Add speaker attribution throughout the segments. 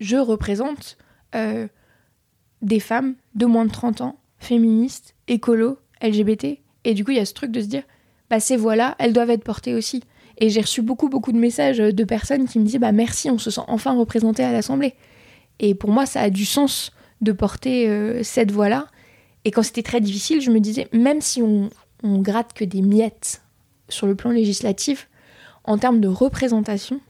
Speaker 1: je représente euh, des femmes de moins de 30 ans, féministes, écolo, LGBT. Et du coup, il y a ce truc de se dire, bah ces voix-là, elles doivent être portées aussi. Et j'ai reçu beaucoup, beaucoup de messages de personnes qui me disaient, bah merci, on se sent enfin représenté à l'Assemblée. Et pour moi, ça a du sens de porter euh, cette voix-là. Et quand c'était très difficile, je me disais, même si on, on gratte que des miettes sur le plan législatif, en termes de représentation,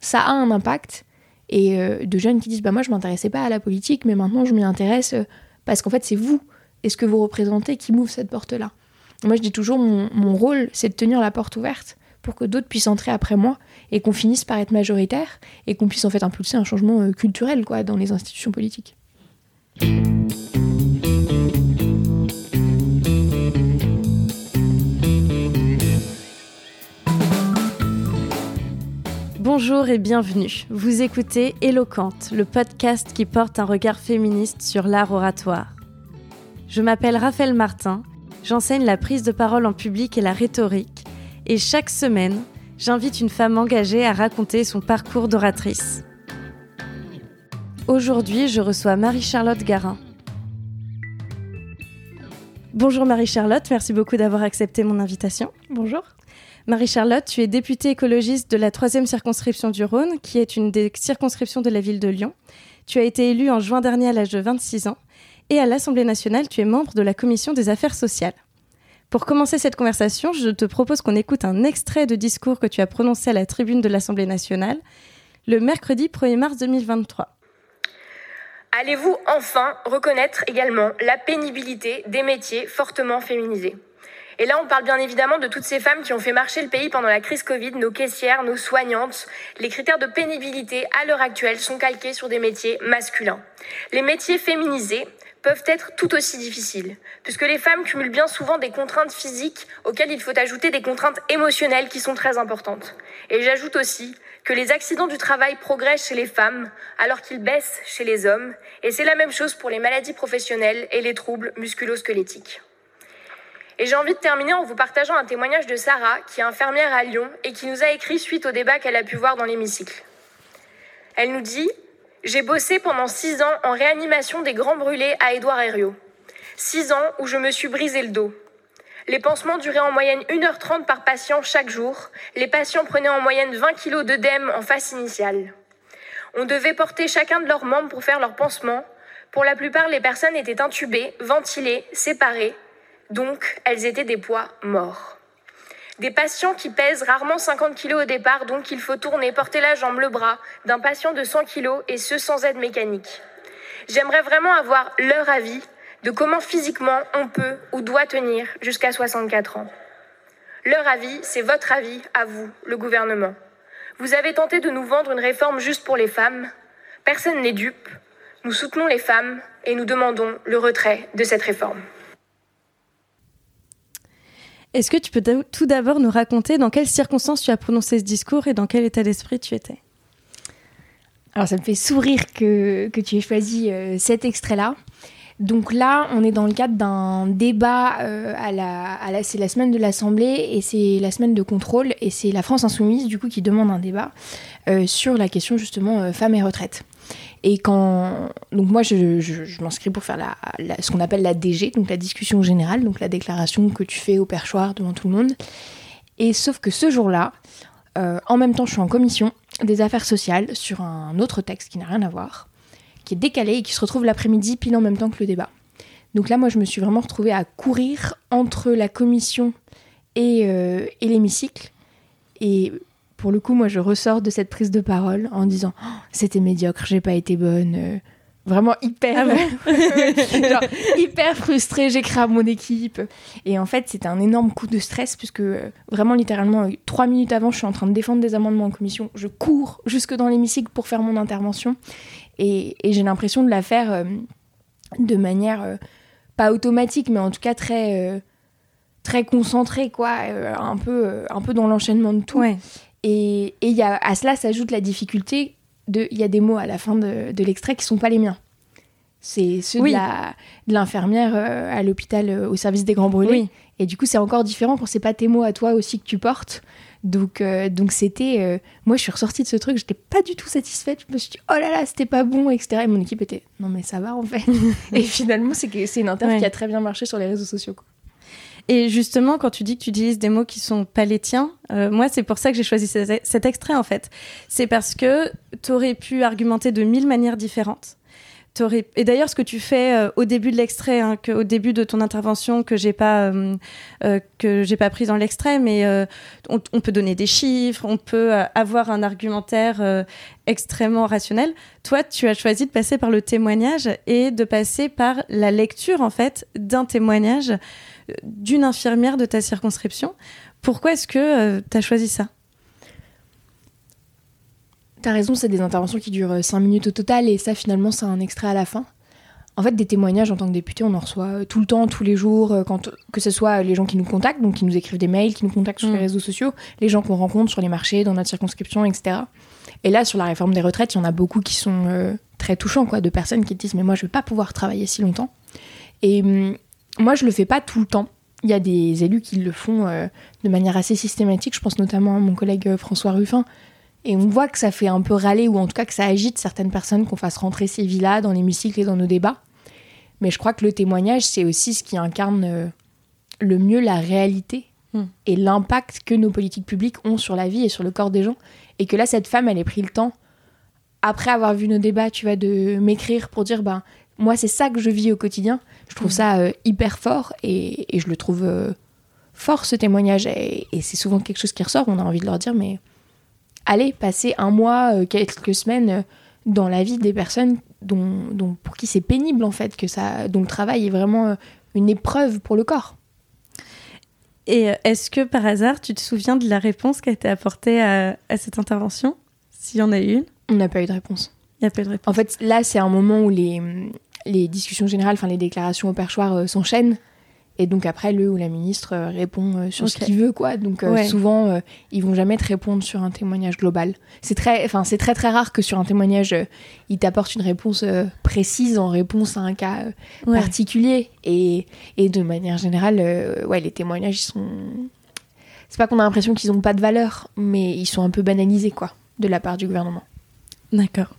Speaker 1: ça a un impact. Et euh, de jeunes qui disent bah moi je m'intéressais pas à la politique, mais maintenant je m'y intéresse euh, parce qu'en fait c'est vous et ce que vous représentez qui m'ouvre cette porte-là. Moi je dis toujours mon, mon rôle c'est de tenir la porte ouverte pour que d'autres puissent entrer après moi et qu'on finisse par être majoritaire et qu'on puisse en fait impulser un changement euh, culturel quoi dans les institutions politiques.
Speaker 2: Bonjour et bienvenue. Vous écoutez Éloquente, le podcast qui porte un regard féministe sur l'art oratoire. Je m'appelle Raphaël Martin, j'enseigne la prise de parole en public et la rhétorique, et chaque semaine, j'invite une femme engagée à raconter son parcours d'oratrice. Aujourd'hui, je reçois Marie-Charlotte Garin. Bonjour Marie-Charlotte, merci beaucoup d'avoir accepté mon invitation.
Speaker 1: Bonjour.
Speaker 2: Marie-Charlotte, tu es députée écologiste de la troisième circonscription du Rhône, qui est une des circonscriptions de la ville de Lyon. Tu as été élue en juin dernier à l'âge de 26 ans. Et à l'Assemblée nationale, tu es membre de la commission des affaires sociales. Pour commencer cette conversation, je te propose qu'on écoute un extrait de discours que tu as prononcé à la tribune de l'Assemblée nationale le mercredi 1er mars 2023.
Speaker 3: Allez-vous enfin reconnaître également la pénibilité des métiers fortement féminisés? Et là, on parle bien évidemment de toutes ces femmes qui ont fait marcher le pays pendant la crise Covid, nos caissières, nos soignantes. Les critères de pénibilité à l'heure actuelle sont calqués sur des métiers masculins. Les métiers féminisés peuvent être tout aussi difficiles, puisque les femmes cumulent bien souvent des contraintes physiques auxquelles il faut ajouter des contraintes émotionnelles qui sont très importantes. Et j'ajoute aussi que les accidents du travail progressent chez les femmes alors qu'ils baissent chez les hommes, et c'est la même chose pour les maladies professionnelles et les troubles musculo-squelettiques. Et j'ai envie de terminer en vous partageant un témoignage de Sarah, qui est infirmière à Lyon et qui nous a écrit suite au débat qu'elle a pu voir dans l'hémicycle. Elle nous dit J'ai bossé pendant six ans en réanimation des grands brûlés à Édouard Herriot. Six ans où je me suis brisé le dos. Les pansements duraient en moyenne 1h30 par patient chaque jour. Les patients prenaient en moyenne 20 kg d'œdème en face initiale. On devait porter chacun de leurs membres pour faire leur pansement. Pour la plupart, les personnes étaient intubées, ventilées, séparées, donc elles étaient des poids morts. Des patients qui pèsent rarement 50 kg au départ, donc il faut tourner, porter la jambe, le bras d'un patient de 100 kg et ce sans aide mécanique. J'aimerais vraiment avoir leur avis de comment physiquement on peut ou doit tenir jusqu'à 64 ans. Leur avis, c'est votre avis à vous, le gouvernement. Vous avez tenté de nous vendre une réforme juste pour les femmes. Personne n'est dupe. Nous soutenons les femmes et nous demandons le retrait de cette réforme.
Speaker 2: Est-ce que tu peux tout d'abord nous raconter dans quelles circonstances tu as prononcé ce discours et dans quel état d'esprit tu étais?
Speaker 1: Alors ça me fait sourire que, que tu aies choisi euh, cet extrait-là. Donc là, on est dans le cadre d'un débat euh, à la, c'est la semaine de l'Assemblée et c'est la semaine de contrôle et c'est la France insoumise du coup qui demande un débat euh, sur la question justement femmes et retraite. Et quand. Donc, moi, je, m'inscris pour faire ce qu'on appelle la DG, donc la discussion générale, donc la déclaration que tu fais au perchoir devant tout le monde. Et sauf que ce jour-là, euh, en même temps, je suis en commission des affaires sociales sur un autre texte qui n'a rien à voir, qui est décalé et qui se retrouve l'après-midi pile en même temps que le débat. Donc là, moi, je me suis vraiment retrouvée à courir entre la commission et, euh, et l'hémicycle. Et pour le coup, moi, je ressors de cette prise de parole en disant oh, c'était médiocre, j'ai pas été bonne. Euh, vraiment hyper, genre, hyper frustrée, j'écris à mon équipe. Et en fait, c'était un énorme coup de stress puisque euh, vraiment, littéralement, euh, trois minutes avant, je suis en train de défendre des amendements en commission. Je cours jusque dans l'hémicycle pour faire mon intervention. Et, j'ai l'impression de la faire de manière pas automatique, mais en tout cas très très concentrée, quoi, un peu un peu dans l'enchaînement de tout. Et, et y a, à cela s'ajoute la difficulté de. Il y a des mots à la fin de, de l'extrait qui sont pas les miens. C'est ceux de l'infirmière euh, à l'hôpital euh, au service des grands brûlés. Et du coup, c'est encore différent quand c'est pas tes mots à toi aussi que tu portes. Donc, donc c'était. moi, je suis ressortie de ce truc, j'étais pas du tout satisfaite. Je me suis dit, oh là là, c'était pas bon, etc. Et mon équipe était, non, mais ça va en fait. et finalement, c'est une interview qui a très bien marché sur les réseaux sociaux. Quoi.
Speaker 2: Et justement, quand tu dis que tu utilises des mots qui sont pas les tiens, euh, moi, c'est pour ça que j'ai choisi cet extrait, en fait. C'est parce que tu aurais pu argumenter de mille manières différentes. Et d'ailleurs, ce que tu fais euh, au début de l'extrait, hein, au début de ton intervention, que j'ai pas euh, que j'ai pas pris dans l'extrait, mais on, peut donner des chiffres, on peut avoir un argumentaire extrêmement rationnel. Toi, tu as choisi de passer par le témoignage et de passer par la lecture en fait d'un témoignage d'une infirmière de ta circonscription. Pourquoi est-ce que euh, tu as choisi ça?
Speaker 1: T'as raison, c'est des interventions qui durent 5 minutes au total et ça finalement c'est un extrait à la fin. En fait, des témoignages en tant que député, on en reçoit euh, tout le temps, tous les jours, euh, quand, que ce soit les gens qui nous contactent, donc qui nous écrivent des mails, qui nous contactent sur les mm. réseaux sociaux, les gens qu'on rencontre sur les marchés, dans notre circonscription, etc. Et là, sur la réforme des retraites, il y en a beaucoup qui sont très touchants, quoi, de personnes qui disent Mais moi, je ne vais pas pouvoir travailler si longtemps. Et hum, moi, je le fais pas tout le temps. Il y a des élus qui le font euh, de manière assez systématique. Je pense notamment à mon collègue euh, François Ruffin. Et on voit que ça fait un peu râler, ou en tout cas que ça agite certaines personnes qu'on fasse rentrer ces vies-là dans l'hémicycle et dans nos débats. Mais je crois que le témoignage, c'est aussi ce qui incarne euh, le mieux la réalité hmm. et l'impact que nos politiques publiques ont sur la vie et sur le corps des gens. Et que là, cette femme, elle ait pris le temps, après avoir vu nos débats, tu vois, de m'écrire pour dire, ben, moi, c'est ça que je vis au quotidien. Je trouve ça euh, hyper fort et, je le trouve euh, fort ce témoignage. Et, c'est souvent quelque chose qui ressort. On a envie de leur dire, mais allez, passez un mois, euh, quelques semaines dans la vie des personnes dont, pour qui c'est pénible en fait, que ça, dont le travail est vraiment une épreuve pour le corps.
Speaker 2: Et est-ce que par hasard, tu te souviens de la réponse qui a été apportée à, cette intervention S'il y en a eu une?
Speaker 1: On n'a pas eu de réponse.
Speaker 2: Il n'y a pas eu de réponse.
Speaker 1: En fait, là, c'est un moment où les, les discussions générales, enfin les déclarations au perchoir euh, s'enchaînent. Et donc après, le ou la ministre euh, répond euh, sur ce qu'il veut, quoi. Donc souvent, ils vont jamais te répondre sur un témoignage global. C'est très, enfin c'est très très rare que sur un témoignage, ils t'apportent une réponse précise en réponse à un cas particulier. Et, et, de manière générale, ouais, les témoignages, ils sont. C'est pas qu'on a l'impression qu'ils ont pas de valeur, mais ils sont un peu banalisés, quoi, de la part du gouvernement.
Speaker 2: D'accord.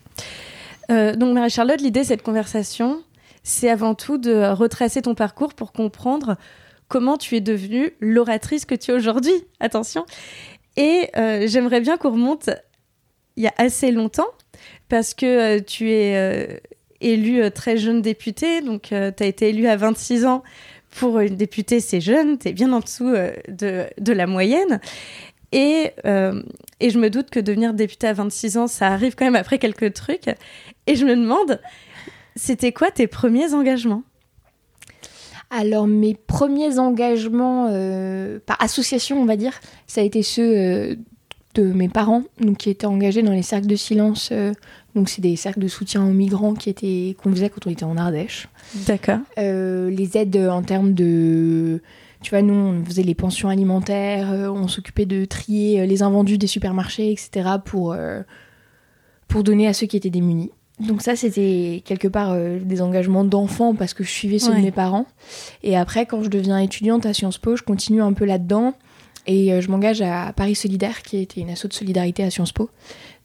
Speaker 2: Euh, donc Marie-Charlotte, l'idée de cette conversation, c'est avant tout de retracer ton parcours pour comprendre comment tu es devenue l'oratrice que tu es aujourd'hui. Attention. Et euh, j'aimerais bien qu'on remonte il y a assez longtemps, parce que euh, tu es élue très jeune députée, donc tu as été élue à 26 ans. Pour une députée, c'est jeune, tu es bien en dessous de, de, la moyenne. Et, et je me doute que devenir députée à 26 ans, ça arrive quand même après quelques trucs. Et je me demande, c'était quoi tes premiers engagements?
Speaker 1: Alors mes premiers engagements euh, par association, on va dire, ça a été ceux euh, de mes parents, donc qui étaient engagés dans les cercles de silence. Euh, donc c'est des cercles de soutien aux migrants qui étaient qu'on faisait quand on était en Ardèche.
Speaker 2: D'accord.
Speaker 1: les aides en termes de, tu vois, nous on faisait les pensions alimentaires, on s'occupait de trier les invendus des supermarchés, etc. pour pour donner à ceux qui étaient démunis. Donc ça, c'était quelque part euh, des engagements d'enfant parce que je suivais ceux de mes parents. Et après, quand je deviens étudiante à Sciences Po, je continue un peu là-dedans. Et euh, je m'engage à Paris Solidaire, qui était une asso de solidarité à Sciences Po.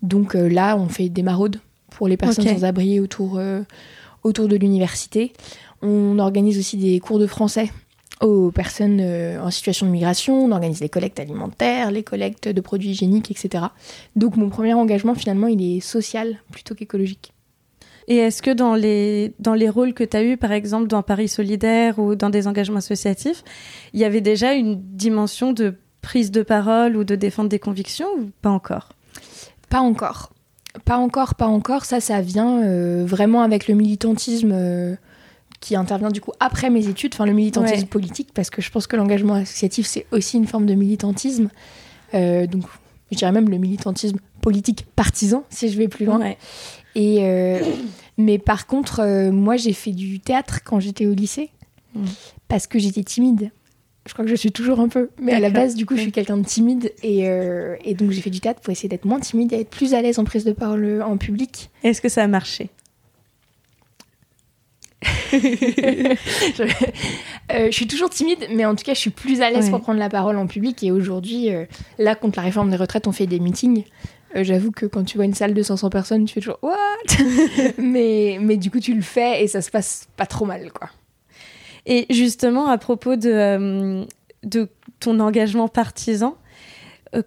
Speaker 1: Donc euh, là, on fait des maraudes pour les personnes sans abri autour, autour de l'université. On organise aussi des cours de français aux personnes en situation de migration, on organise les collectes alimentaires, les collectes de produits hygiéniques, etc. Donc mon premier engagement finalement il est social plutôt qu'écologique.
Speaker 2: Et est-ce que dans les, dans les rôles que tu as eus, par exemple dans Paris Solidaire ou dans des engagements associatifs, il y avait déjà une dimension de prise de parole ou de défendre des convictions ou pas encore?
Speaker 1: Pas encore. Pas encore, pas encore. Ça, ça vient euh, vraiment avec le militantisme euh, qui intervient du coup après mes études, enfin le militantisme politique, parce que je pense que l'engagement associatif, c'est aussi une forme de militantisme. Euh, donc, je dirais même le militantisme politique partisan, si je vais plus loin. Et, euh, mais par contre, euh, moi, j'ai fait du théâtre quand j'étais au lycée mm. parce que j'étais timide. Je crois que je suis toujours un peu. Mais à la base, du coup, je suis quelqu'un de timide. Et, euh, et donc, j'ai fait du théâtre pour essayer d'être moins timide et être plus à l'aise en prise de parole en public.
Speaker 2: Est-ce que ça a marché?
Speaker 1: Je, euh, je suis toujours timide, mais en tout cas, je suis plus à l'aise
Speaker 2: Ouais.
Speaker 1: pour prendre la parole en public. Et aujourd'hui, euh, là, contre la réforme des retraites, on fait des meetings. Euh, J'avoue que quand tu vois une salle de 500 personnes, tu fais toujours What? Mais, mais du coup, tu le fais et ça se passe pas trop mal, quoi.
Speaker 2: Et justement, à propos de, euh, de ton engagement partisan,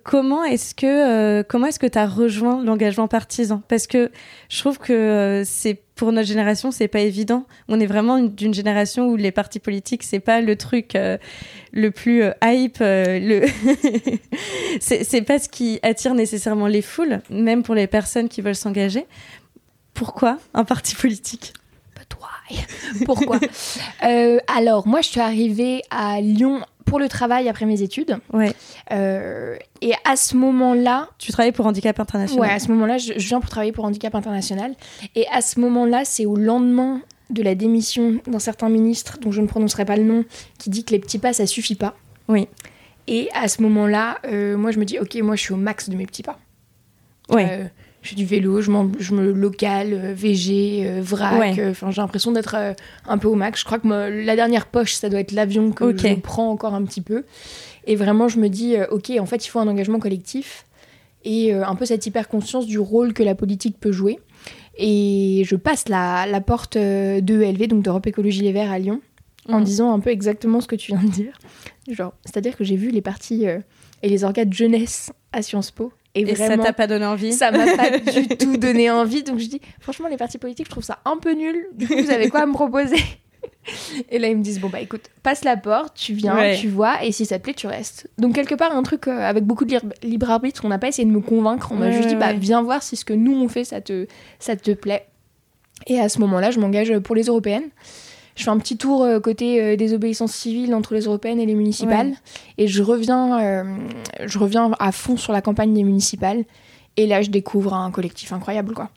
Speaker 2: comment est-ce que euh, comment est-ce que tu as rejoint l'engagement partisan? Parce que je trouve que euh, c'est pour notre génération, c'est pas évident. On est vraiment une- d'une génération où les partis politiques, c'est pas le truc euh, le plus euh, hype, euh, le c'est pas ce qui attire nécessairement les foules, même pour les personnes qui veulent s'engager. Pourquoi un parti politique?
Speaker 1: Pourquoi? Euh, Alors, moi, je suis arrivée à Lyon pour le travail après mes études.
Speaker 2: Ouais.
Speaker 1: Euh, et à ce moment-là,
Speaker 2: Tu travailles pour Handicap International.
Speaker 1: Ouais, à ce moment-là, je, je viens pour travailler pour Handicap International. Et à ce moment-là, c'est au lendemain de la démission d'un certain ministre, dont je ne prononcerai pas le nom, qui dit que les petits pas, ça suffit pas.
Speaker 2: Oui.
Speaker 1: Et à ce moment-là, euh, moi, je me dis, ok, moi, je suis au max de mes petits pas.
Speaker 2: Ouais.
Speaker 1: Euh, je fais du vélo, je, me local, euh, VG, euh, vrac.
Speaker 2: Ouais.
Speaker 1: euh, Enfin, j'ai l'impression d'être un peu au max. Je crois que la dernière poche, ça doit être l'avion que
Speaker 2: Ok.
Speaker 1: je prends encore un petit peu. Et vraiment, je me dis, ok, en fait, il faut un engagement collectif et un peu cette hyper conscience du rôle que la politique peut jouer. Et je passe la, la porte de ELV, donc d'Europe Écologie Les Verts à Lyon, en
Speaker 2: Mhm.
Speaker 1: disant un peu exactement ce que tu viens de dire. Genre, c'est-à-dire que j'ai vu les parties euh, et les organes de jeunesse à Sciences Po. Et,
Speaker 2: Et ça t'a pas donné envie
Speaker 1: ça m'a pas du tout donné envie. Donc je dis, franchement, les partis politiques, je trouve ça un peu nul. Du coup, vous avez quoi à me proposer Et là, ils me disent, bon, bah écoute, passe la porte, tu viens,
Speaker 2: Ouais.
Speaker 1: tu vois, et si ça te plaît, tu restes. Donc, quelque part, un truc euh, avec beaucoup de libre, arbitre, on n'a pas essayé de me convaincre. On m'a
Speaker 2: Ouais,
Speaker 1: juste dit, bah viens voir si ce que nous on fait, ça te, ça te plaît. Et à ce moment-là, je m'engage pour les européennes. Je fais un petit tour euh, côté euh, des obéissances civiles entre les européennes et les municipales.
Speaker 2: Ouais.
Speaker 1: Et je reviens, euh, je reviens à fond sur la campagne des municipales. Et là, je découvre un collectif incroyable, quoi.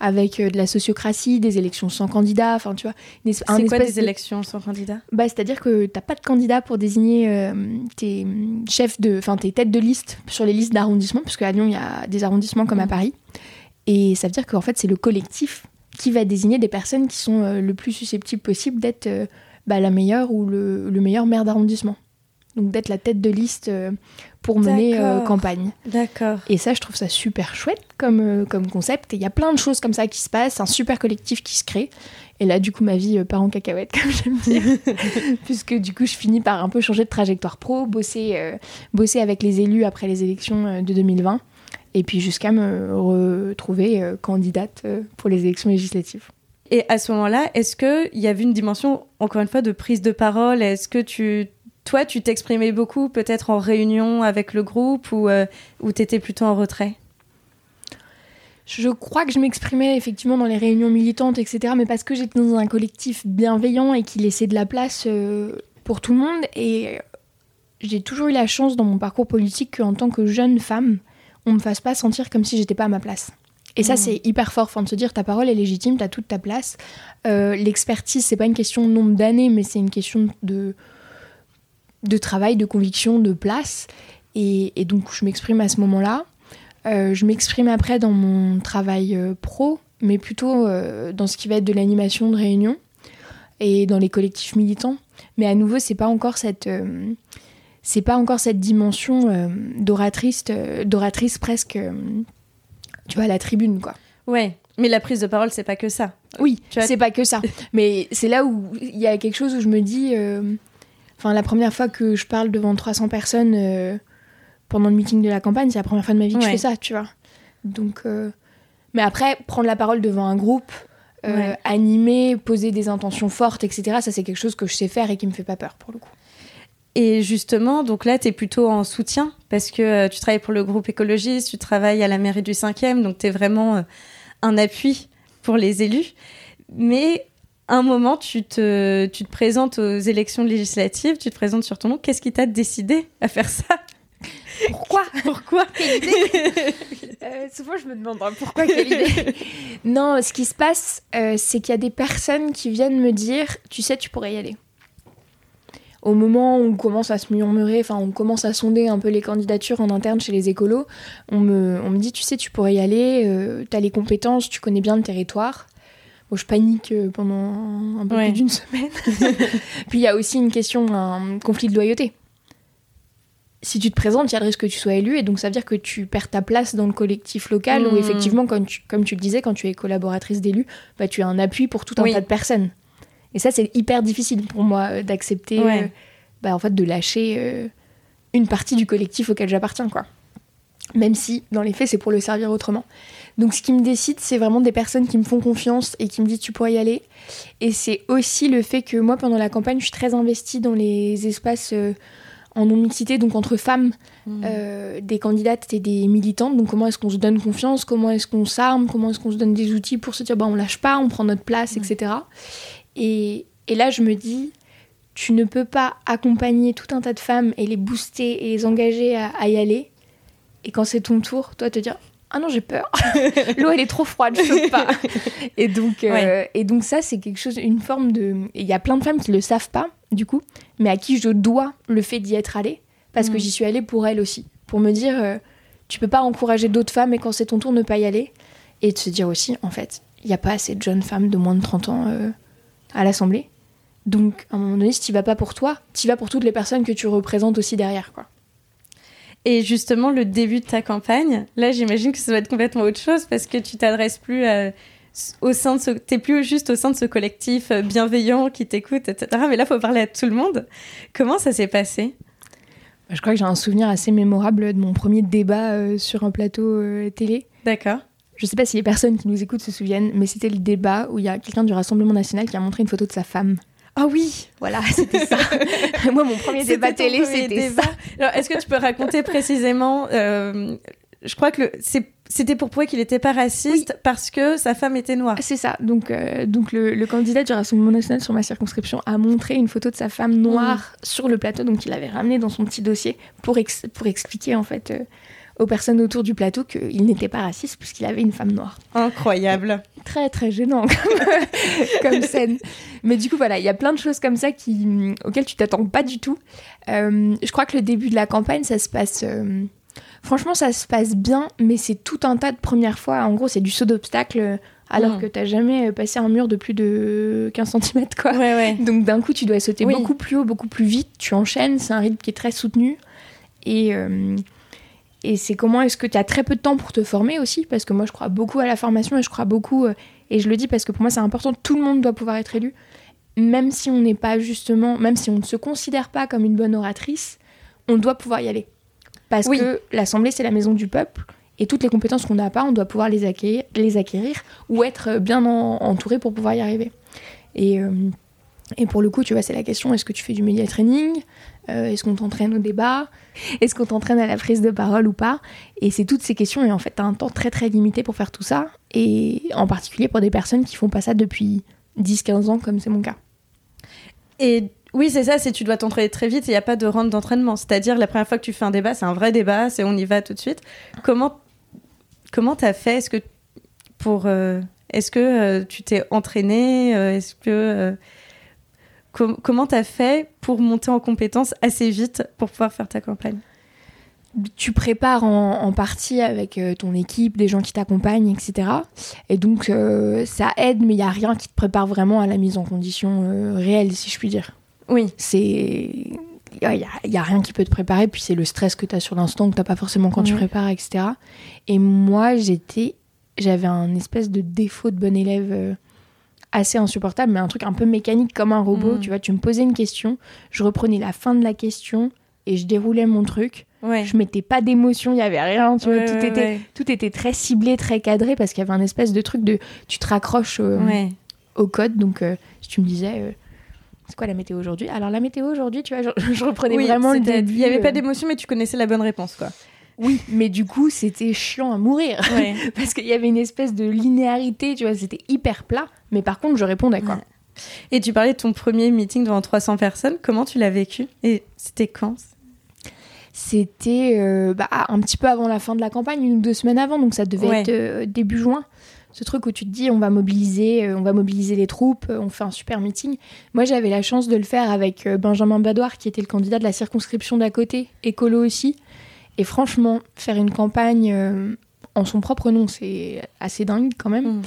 Speaker 1: Avec de la sociocratie, des élections sans candidat, enfin, tu vois.
Speaker 2: C'est quoi des
Speaker 1: de-
Speaker 2: élections sans candidat
Speaker 1: bah, C'est-à-dire que t'as pas de candidat pour désigner euh, tes chefs de... Enfin, tes têtes de liste sur les listes d'arrondissement, parce qu'à Lyon, il y a des arrondissements comme à
Speaker 2: Mhm.
Speaker 1: Paris. Et ça veut dire qu'en fait, c'est le collectif qui va désigner des personnes qui sont euh, le plus susceptibles possible d'être euh, bah, la meilleure ou le, le meilleur maire d'arrondissement. Donc d'être la tête de liste euh, pour mener campagne.
Speaker 2: D'accord.
Speaker 1: Et ça, je trouve ça super chouette comme, comme concept. Et il y a plein de choses comme ça qui se passent, un super collectif qui se crée. Et là, du coup, ma vie part en cacahuète, comme j'aime dire. Puisque du coup, je finis par un peu changer de trajectoire pro, bosser, bosser avec les élus après les élections de 2020. Et puis jusqu'à me retrouver euh, candidate euh, pour les élections législatives.
Speaker 2: Et à ce moment-là, est-ce qu'il y avait une dimension, encore une fois, de prise de parole? Est-ce que tu, toi, tu t'exprimais beaucoup, peut-être en réunion avec le groupe, ou, euh, ou tu étais plutôt en retrait?
Speaker 1: Je crois que je m'exprimais effectivement dans les réunions militantes, etc. Mais parce que j'étais dans un collectif bienveillant et qui laissait de la place euh, pour tout le monde. Et j'ai toujours eu la chance dans mon parcours politique qu'en tant que jeune femme, on me fasse pas sentir comme si j'étais pas à ma place. Et ça,
Speaker 2: Mhm.
Speaker 1: c'est hyper fort, enfin, de se dire ta parole est légitime, t'as toute ta place. Euh, L'expertise, c'est pas une question de nombre d'années, mais c'est une question de, de travail, de conviction, de place. Et, et donc, je m'exprime à ce moment-là. Euh, je m'exprime après dans mon travail euh, pro, mais plutôt euh, dans ce qui va être de l'animation de réunion et dans les collectifs militants. Mais à nouveau, c'est pas encore cette, c'est pas encore cette dimension euh, d'oratrice, euh, d'oratrice presque, euh, tu vois, à la tribune, quoi.
Speaker 2: Ouais. Mais la prise de parole, c'est pas que ça.
Speaker 1: Oui, c'est pas que ça. Mais c'est là où il y a quelque chose où je me dis. Enfin, la première fois que je parle devant 300 personnes pendant le meeting de la campagne, c'est la première fois de ma vie que je fais ça, tu vois. Donc. Mais après, prendre la parole devant un groupe,
Speaker 2: Ouais.
Speaker 1: animer, poser des intentions fortes, etc., ça, c'est quelque chose que je sais faire et qui me fait pas peur pour le coup.
Speaker 2: Et justement, donc là, tu es plutôt en soutien parce que euh, tu travailles pour le groupe écologiste, tu travailles à la mairie du 5e, donc tu es vraiment euh, un appui pour les élus. Mais à un moment, tu te, tu te présentes aux élections législatives, tu te présentes sur ton nom. Qu'est-ce qui t'a décidé à faire ça?
Speaker 1: Pourquoi?
Speaker 2: Pourquoi?
Speaker 1: Euh, souvent, je me demande hein, pourquoi, quelle idée? non, ce qui se passe, euh, c'est qu'il y a des personnes qui viennent me dire, tu sais, tu pourrais y aller. Au moment où on commence à se murmurer, enfin, on commence à sonder un peu les candidatures en interne chez les écolos, on me, on me dit, tu sais, tu pourrais y aller, euh, t'as les compétences, tu connais bien le territoire. Bon, je panique euh, pendant un peu
Speaker 2: Ouais.
Speaker 1: plus d'une semaine. Puis il y a aussi une question, un conflit de loyauté. Si tu te présentes, il y a le risque que tu sois élu, et donc ça veut dire que tu perds ta place dans le collectif local,
Speaker 2: Mm.
Speaker 1: où effectivement, quand tu- comme tu le disais, quand tu es collaboratrice d'élu, bah, tu as un appui pour tout un
Speaker 2: Oui.
Speaker 1: tas de personnes. Et ça, c'est hyper difficile pour moi euh, d'accepter,
Speaker 2: Ouais.
Speaker 1: euh, bah, en fait, de lâcher euh, une partie du collectif auquel j'appartiens, quoi. Même si, dans les faits, c'est pour le servir autrement. Donc, ce qui me décide, c'est vraiment des personnes qui me font confiance et qui me disent tu pourrais y aller. Et c'est aussi le fait que moi, pendant la campagne, je suis très investie dans les espaces euh, en non-mixité, donc entre femmes,
Speaker 2: Mm.
Speaker 1: euh, des candidates et des militantes. Donc, comment est-ce qu'on se donne confiance? Comment est-ce qu'on s'arme? Comment est-ce qu'on se donne des outils pour se dire bah, on lâche pas, on prend notre place, etc. Et, et là, je me dis tu ne peux pas accompagner tout un tas de femmes et les booster et les engager à, à y aller. Et quand c'est ton tour, toi te dire ah non j'ai peur, l'eau elle est trop froide, je peux pas. et donc euh,
Speaker 2: Ouais.
Speaker 1: et donc ça c'est quelque chose, une forme de. Il y a plein de femmes qui le savent pas du coup, mais à qui je dois le fait d'y être allée parce que
Speaker 2: Mm.
Speaker 1: j'y suis allée pour elles aussi, pour me dire euh, tu peux pas encourager d'autres femmes et quand c'est ton tour ne pas y aller et de se dire aussi en fait il y a pas assez de jeunes femmes de moins de 30 ans euh, à l'Assemblée. Donc, à un moment donné, si tu vas pas pour toi, tu vas pour toutes les personnes que tu représentes aussi derrière, quoi.
Speaker 2: Et justement, le début de ta campagne, là, j'imagine que ça doit être complètement autre chose parce que tu t'adresses plus à- au sein de ce, t'es plus juste au sein de ce collectif euh, bienveillant qui t'écoute, etc. Mais là, faut parler à tout le monde. Comment ça s'est passé?
Speaker 1: Je crois que j'ai un souvenir assez mémorable de mon premier débat euh, sur un plateau euh, télé.
Speaker 2: D'accord.
Speaker 1: Je sais pas si les personnes qui nous écoutent se souviennent, mais c'était le débat où il y a quelqu'un du Rassemblement national qui a montré une photo de sa femme.
Speaker 2: Ah oui.
Speaker 1: Voilà, c'était ça. Moi, mon premier débat télé, c'était
Speaker 2: débat.
Speaker 1: ça.
Speaker 2: Alors, est-ce que tu peux raconter précisément euh, Je crois que c'était pour prouver qu'il n'était pas raciste parce que sa femme était noire.
Speaker 1: C'est ça. Donc, euh, donc le, le candidat du Rassemblement national sur ma circonscription a montré une photo de sa femme noire sur le plateau, donc il avait ramené dans son petit dossier pour, ex- pour expliquer en fait euh, aux personnes autour du plateau qu'il n'était pas raciste puisqu'il avait une femme noire.
Speaker 2: Incroyable.
Speaker 1: Très très gênant comme, comme scène. Mais du coup voilà, il y a plein de choses comme ça qui, auxquelles tu t'attends pas du tout. Euh, je crois que le début de la campagne, ça se passe... euh, Franchement, ça se passe bien, mais c'est tout un tas de premières fois. En gros, c'est du saut d'obstacle euh, alors
Speaker 2: Mm.
Speaker 1: que t'as jamais passé un mur de plus de 15 cm, quoi.
Speaker 2: Ouais, ouais.
Speaker 1: Donc d'un coup, tu dois sauter
Speaker 2: Oui.
Speaker 1: beaucoup plus haut, beaucoup plus vite. Tu enchaînes, c'est un rythme qui est très soutenu. Et, euh, et c'est comment est-ce que tu as très peu de temps pour te former aussi, parce que moi, je crois beaucoup à la formation et je crois beaucoup, euh, et je le dis parce que pour moi, c'est important, tout le monde doit pouvoir être élu. Même si on n'est pas justement, même si on ne se considère pas comme une bonne oratrice, on doit pouvoir y aller. Parce
Speaker 2: Oui.
Speaker 1: que l'Assemblée, c'est la maison du peuple. Et toutes les compétences qu'on n'a pas, on doit pouvoir les acquérir, les acquérir ou être bien en- entouré pour pouvoir y arriver. Et, euh, et pour le coup, tu vois, c'est la question est-ce que tu fais du media training? Euh, Est-ce qu'on t'entraîne au débat? Est-ce qu'on t'entraîne à la prise de parole ou pas? Et c'est toutes ces questions. Et en fait, tu as un temps très très limité pour faire tout ça. Et en particulier pour des personnes qui font pas ça depuis 10-15 ans, comme c'est mon cas.
Speaker 2: Et oui, c'est ça, c'est tu dois t'entraîner très vite il n'y a pas de rente d'entraînement. C'est-à-dire, la première fois que tu fais un débat, c'est un vrai débat, c'est on y va tout de suite. Comment comment t'as fait? Est-ce que pour euh, est-ce que euh, tu t'es entraîné Est-ce que com- comment t'as fait pour monter en compétence assez vite pour pouvoir faire ta campagne?
Speaker 1: Tu prépares en, en partie avec euh, ton équipe, des gens qui t'accompagnent, etc. Et donc euh, ça aide, mais il n'y a rien qui te prépare vraiment à la mise en condition euh, réelle, si je puis dire.
Speaker 2: Oui.
Speaker 1: C'est. Il n'y a, y a rien qui peut te préparer, puis c'est le stress que tu as sur l'instant, que tu n'as pas forcément quand tu prépares, etc. Et moi, j'étais. J'avais un espèce de défaut de bon élève assez insupportable, mais un truc un peu mécanique comme un robot.
Speaker 2: Mm.
Speaker 1: Tu vois, tu me posais une question, je reprenais la fin de la question et je déroulais mon truc
Speaker 2: Ouais.
Speaker 1: je mettais pas d'émotion, il y avait rien, tu vois,
Speaker 2: Ouais,
Speaker 1: tout,
Speaker 2: ouais,
Speaker 1: était, tout était très ciblé, très cadré parce qu'il y avait un espèce de truc de tu te raccroches au,
Speaker 2: Ouais.
Speaker 1: au code. Donc, euh, si tu me disais, euh, c'est quoi la météo aujourd'hui? Alors, la météo aujourd'hui, tu vois, je, je reprenais
Speaker 2: Oui,
Speaker 1: vraiment le début.
Speaker 2: Il n'y avait pas
Speaker 1: euh,
Speaker 2: d'émotion, mais tu connaissais la bonne réponse, quoi.
Speaker 1: Oui, mais du coup, c'était chiant à mourir
Speaker 2: Ouais.
Speaker 1: parce qu'il y avait une espèce de linéarité, tu vois, c'était hyper plat. Mais par contre, je répondais quoi.
Speaker 2: Ouais. Et tu parlais de ton premier meeting devant 300 personnes. Comment tu l'as vécu Et c'était quand?
Speaker 1: C'était euh, bah, un petit peu avant la fin de la campagne, une ou deux semaines avant, donc ça devait
Speaker 2: Ouais.
Speaker 1: être euh, début juin. Ce truc où tu te dis on va mobiliser, euh, on va mobiliser les troupes, on fait un super meeting. Moi j'avais la chance de le faire avec Benjamin Badoir qui était le candidat de la circonscription d'à côté, écolo aussi. Et franchement, faire une campagne euh, en son propre nom, c'est assez dingue quand même.
Speaker 2: Mm.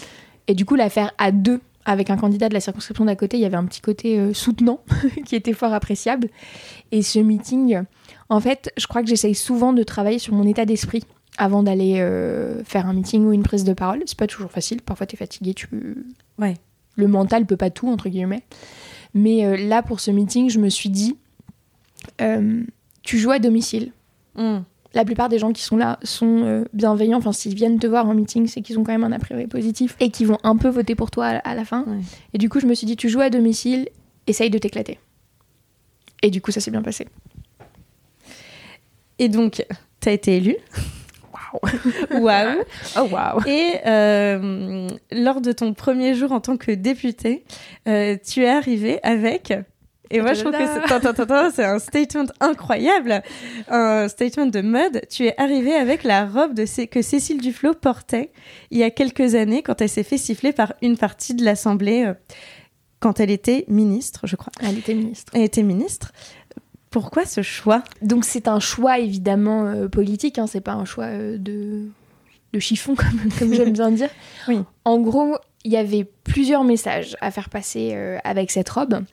Speaker 1: Et du coup la faire à deux avec un candidat de la circonscription d'à côté, il y avait un petit côté euh, soutenant qui était fort appréciable. Et ce meeting, en fait, je crois que j'essaye souvent de travailler sur mon état d'esprit avant d'aller euh, faire un meeting ou une prise de parole. C'est pas toujours facile. Parfois, tu es fatigué, tu
Speaker 2: Ouais.
Speaker 1: Le mental peut pas tout, entre guillemets. Mais euh, là, pour ce meeting, je me suis dit, tu joues à domicile.
Speaker 2: Mm.
Speaker 1: La plupart des gens qui sont là sont euh, bienveillants. Enfin, s'ils viennent te voir en meeting, c'est qu'ils ont quand même un a priori positif et qu'ils vont un peu voter pour toi à, à la fin.
Speaker 2: Ouais.
Speaker 1: Et du coup, je me suis dit, tu joues à domicile, essaye de t'éclater. Et du coup, ça s'est bien passé.
Speaker 2: Et donc, tu as été élu. Waouh
Speaker 1: Oh waouh
Speaker 2: Et euh, lors de ton premier jour en tant que député, euh, tu es arrivé avec. Et moi, je trouve que c'est un statement incroyable, un statement de mode. Tu es arrivé avec la robe de Cé- que Cécile Duflot portait il y a quelques années quand elle s'est fait siffler par une partie de l'Assemblée euh, quand elle était ministre, je crois.
Speaker 1: Elle était ministre.
Speaker 2: Elle était ministre. Pourquoi ce choix?
Speaker 1: Donc c'est un choix évidemment euh, politique, hein, c'est pas un choix euh, de, de chiffon comme, comme j'aime bien dire.
Speaker 2: Oui.
Speaker 1: En gros, il y avait plusieurs messages à faire passer avec cette robe.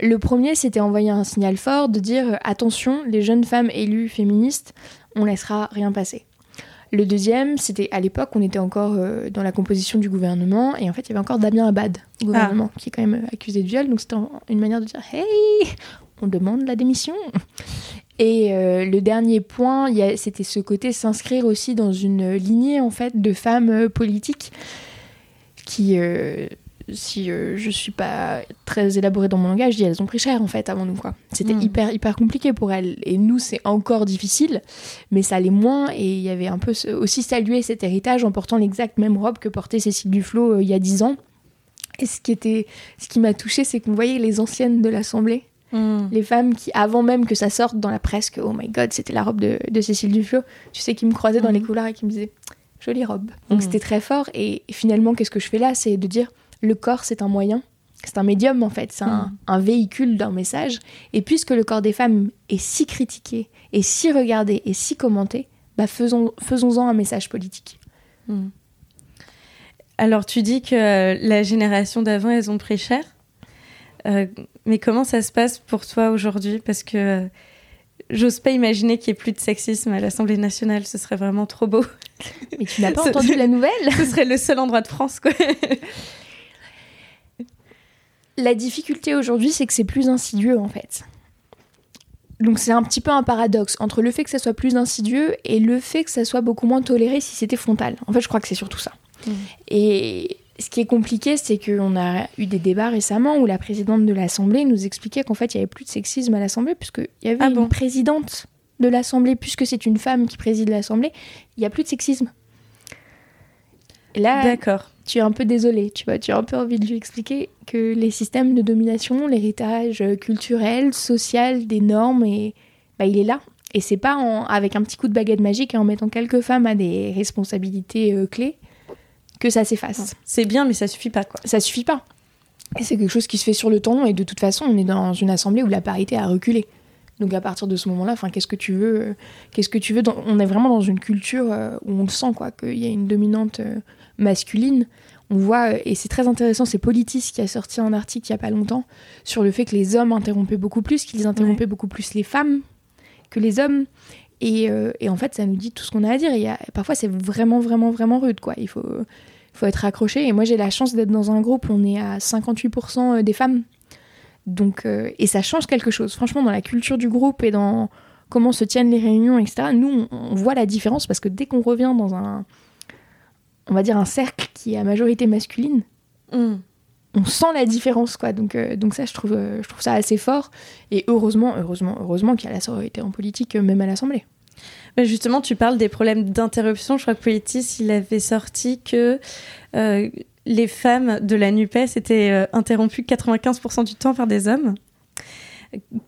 Speaker 1: Le premier, c'était envoyer un signal fort de dire euh, attention, les jeunes femmes élues féministes, on laissera rien passer. Le deuxième, c'était à l'époque, on était encore euh, dans la composition du gouvernement, et en fait, il y avait encore Damien Abad au gouvernement, qui est quand même accusé de viol, donc c'était une manière de dire hey, on demande la démission. Et euh, le dernier point, c'était ce côté s'inscrire aussi dans une lignée en fait de femmes euh, politiques qui, si euh, je suis pas très élaborée dans mon langage, je dis elles ont pris cher en fait avant nous quoi. C'était
Speaker 2: Mm.
Speaker 1: hyper hyper compliqué pour elles et nous c'est encore difficile, mais ça allait moins et il y avait un peu ce- aussi salué cet héritage en portant l'exacte même robe que portait Cécile Duflot euh, il y a dix ans. Et ce qui était, ce qui m'a touchée, c'est qu'on voyait les anciennes de l'Assemblée les femmes qui, avant même que ça sorte dans la presse, que oh my god, c'était la robe de, de Cécile Duflot, tu sais, qui me croisaient dans
Speaker 2: Mhm.
Speaker 1: les couloirs et qui me disaient jolie robe. Donc c'était très fort. Et finalement, qu'est-ce que je fais là? C'est de dire le corps, c'est un moyen, c'est un médium en fait, c'est un,
Speaker 2: Mhm.
Speaker 1: un véhicule d'un message. Et puisque le corps des femmes est si critiqué, et si regardé, et si commenté, bah faisons, faisons-en un message politique.
Speaker 2: Hmm. Alors, tu dis que la génération d'avant, elles ont pris cher. Euh, mais comment ça se passe pour toi aujourd'hui? Parce que euh, j'ose pas imaginer qu'il n'y ait plus de sexisme à l'Assemblée nationale. Ce serait vraiment trop beau.
Speaker 1: Mais tu n'as pas entendu la nouvelle?
Speaker 2: Ce serait le seul endroit de France, quoi.
Speaker 1: La difficulté aujourd'hui, c'est que c'est plus insidieux en fait. Donc c'est un petit peu un paradoxe entre le fait que ça soit plus insidieux et le fait que ça soit beaucoup moins toléré si c'était frontal. En fait, je crois que c'est surtout ça.
Speaker 2: Mhm.
Speaker 1: Et ce qui est compliqué, c'est qu'on a eu des débats récemment où la présidente de l'Assemblée nous expliquait qu'en fait, il n'y avait plus de sexisme à l'Assemblée puisqu'il y avait
Speaker 2: Ah
Speaker 1: une présidente de l'Assemblée, puisque c'est une femme qui préside l'Assemblée, il n'y a plus de sexisme. Et là,
Speaker 2: D'accord.
Speaker 1: tu es un peu désolé, tu vois, tu as un peu envie de lui expliquer que les systèmes de domination, l'héritage culturel, social, des normes, et, bah, il est là. Et c'est pas en- avec un petit coup de baguette magique et en mettant quelques femmes à des responsabilités euh, clés que ça s'efface.
Speaker 2: C'est bien, mais ça suffit pas, quoi.
Speaker 1: Ça suffit pas. Et c'est quelque chose qui se fait sur le temps, et de toute façon, on est dans une assemblée où la parité a reculé. Donc à partir de ce moment-là, enfin, qu'est-ce que tu veux Qu'est-ce que tu veux dans- On est vraiment dans une culture euh, où on le sent, quoi, qu'il y a une dominante euh, masculine. On voit, euh, et c'est très intéressant, c'est Politis qui a sorti un article il y a pas longtemps sur le fait que les hommes interrompaient beaucoup plus, qu'ils interrompaient beaucoup plus les femmes que les hommes. Et, euh, et en fait, ça nous dit tout ce qu'on a à dire. Il y a, parfois, c'est vraiment, vraiment, vraiment rude, quoi. Il faut, il faut être accroché. Et moi, j'ai la chance d'être dans un groupe où on est à 58% des femmes. Donc, euh, et ça change quelque chose. Franchement, dans la culture du groupe et dans comment se tiennent les réunions, etc., nous, on, on voit la différence parce que dès qu'on revient dans un, on va dire, un cercle qui est à majorité masculine,
Speaker 2: Hmm.
Speaker 1: on sent la différence, quoi. Donc, euh, donc ça, je trouve, euh, je trouve ça assez fort. Et heureusement, heureusement, heureusement qu'il y a la sororité en politique, même à l'Assemblée.
Speaker 2: Mais justement, tu parles des problèmes d'interruption. Je crois que Politis, il avait sorti que les femmes de la NUPES étaient euh, interrompues 95% du temps par des hommes.